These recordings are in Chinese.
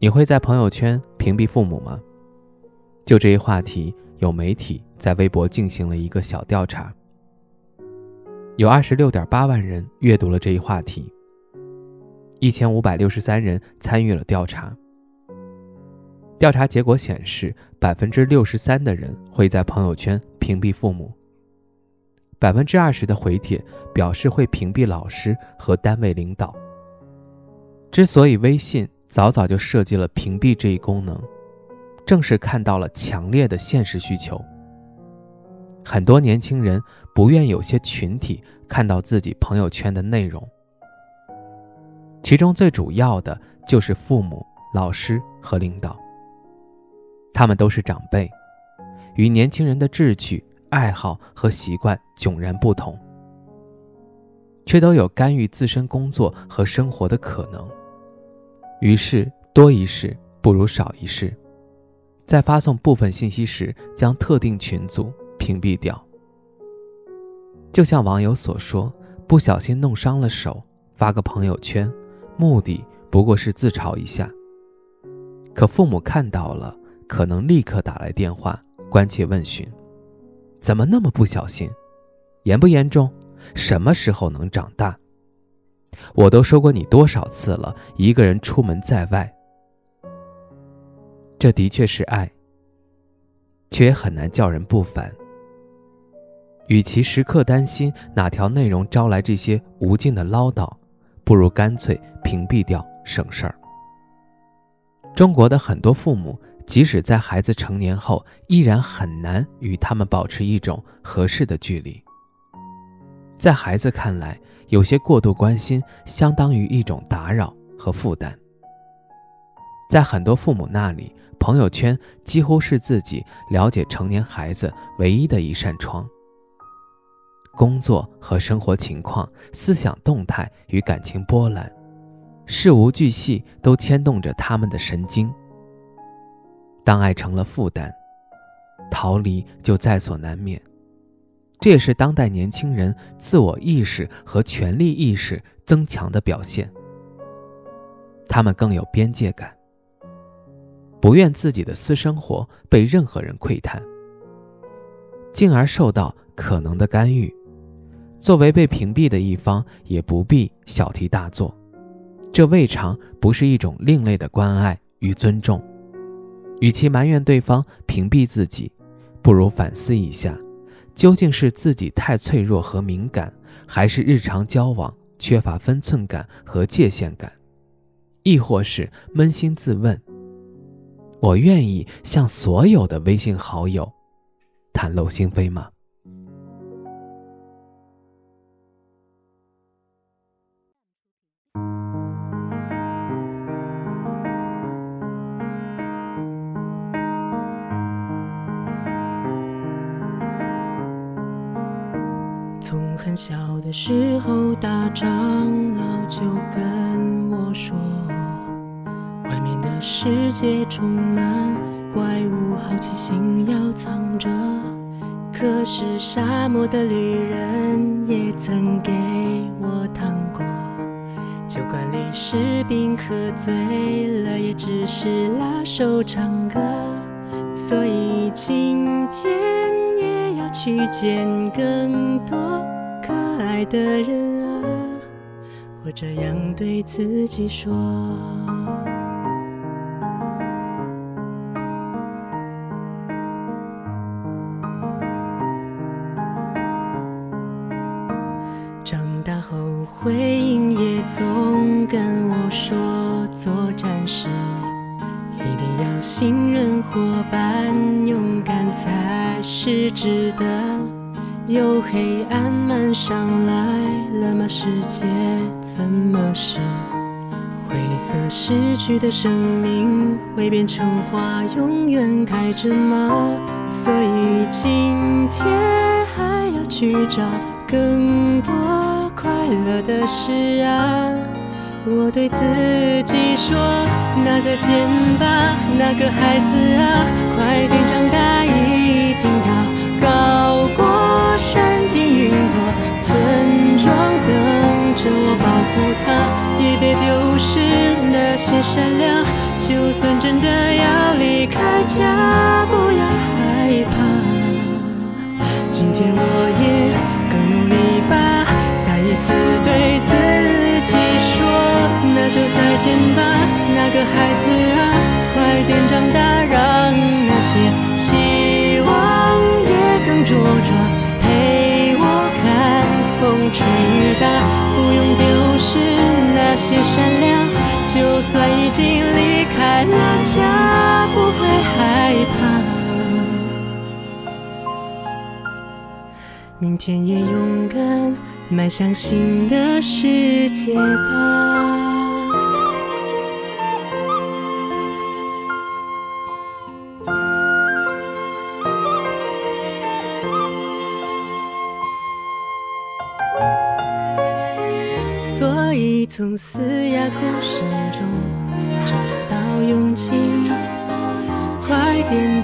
你会在朋友圈屏蔽父母吗？就这一话题，有媒体在微博进行了一个小调查，有二十六点八万人阅读了这一话题，一千五百六十三人参与了调查。调查结果显示，百分之六十三的人会在朋友圈屏蔽父母，百分之二十的回帖表示会屏蔽老师和单位领导。之所以微信。早早就设计了屏蔽这一功能，正是看到了强烈的现实需求。很多年轻人不愿有些群体看到自己朋友圈的内容，其中最主要的就是父母、老师和领导。他们都是长辈，与年轻人的志趣、爱好和习惯迥然不同，却都有干预自身工作和生活的可能。于是，多一事不如少一事，在发送部分信息时，将特定群组屏蔽掉。就像网友所说：“不小心弄伤了手，发个朋友圈，目的不过是自嘲一下。”可父母看到了，可能立刻打来电话，关切问询：“怎么那么不小心？严不严重？什么时候能长大？”我都说过你多少次了，一个人出门在外，这的确是爱，却也很难叫人不烦。与其时刻担心哪条内容招来这些无尽的唠叨，不如干脆屏蔽掉，省事儿。中国的很多父母，即使在孩子成年后，依然很难与他们保持一种合适的距离。在孩子看来，有些过度关心相当于一种打扰和负担。在很多父母那里，朋友圈几乎是自己了解成年孩子唯一的一扇窗。工作和生活情况、思想动态与感情波澜，事无巨细都牵动着他们的神经。当爱成了负担，逃离就在所难免。这也是当代年轻人自我意识和权利意识增强的表现。他们更有边界感，不愿自己的私生活被任何人窥探，进而受到可能的干预。作为被屏蔽的一方，也不必小题大做，这未尝不是一种另类的关爱与尊重。与其埋怨对方屏蔽自己，不如反思一下。究竟是自己太脆弱和敏感，还是日常交往缺乏分寸感和界限感，亦或是扪心自问：我愿意向所有的微信好友袒露心扉吗？很小的时候，大长老就跟我说，外面的世界充满怪物，好奇心要藏着。可是沙漠的旅人也曾给我糖果，酒馆里士兵喝醉了，也只是拉手唱歌。所以今天也要。去见更多爱的人啊，我这样对自己说。长大后，回应也总跟我说，做战士。一定要信任伙伴，勇敢才是值得。有黑暗漫上来了吗？世界怎么是灰色失去的生命会变成花，永远开着吗？所以今天还要去找更多快乐的事啊！我对自己说，那再见吧，那个孩子啊，快点长些善良。就算真的要离开家，不要害怕。今天我也更努力吧，再一次对自己说。那就再见吧，那个孩子啊，快点长大，让那些希望也更茁壮，陪我看风吹雨打，不用丢失那些善良，就算已经离开了家，不会害怕，明天也勇敢迈向新的世界吧。所以从嘶哑哭声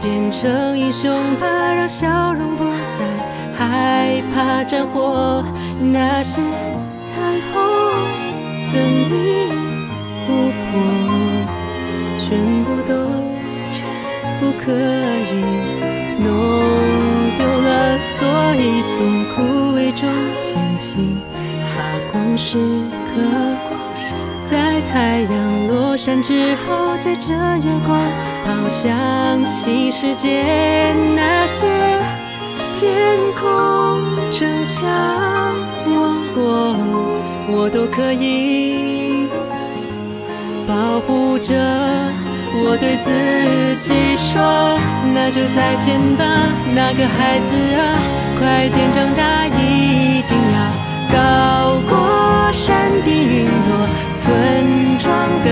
变成英雄吧，让笑容不再害怕战火。那些彩虹、森林、湖泊，全部都不可以弄丢了。所以从枯萎中捡起。发光时刻，在太阳落山之后，借着月光好像新世界。那些天空、城墙、王国，我都可以保护着。我对自己说，那就再见吧，那个孩子啊，快点长大，一定要。高过山顶云朵，村庄等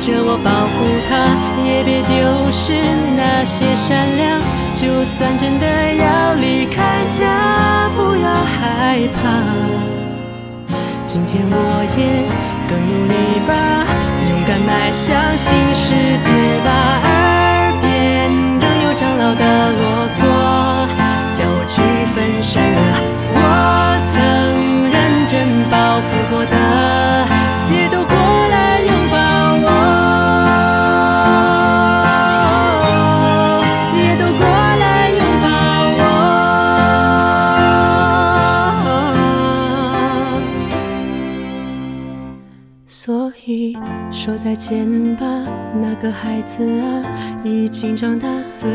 着我，丢失那些善良。就算真的要离开家，不要害怕。今天我也更努力吧，勇敢迈向新世界吧。见吧，那个孩子啊，已经长大，虽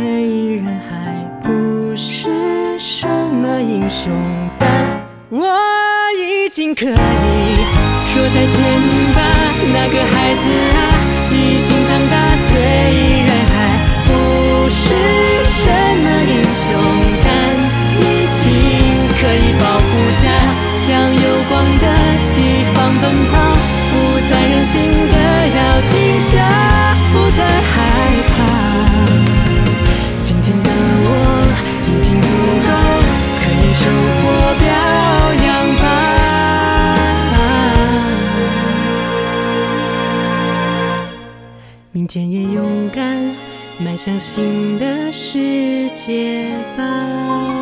然还不是什么英雄，但我。已经可以说再见吧，那个孩子啊，已经长大，虽向新的世界吧。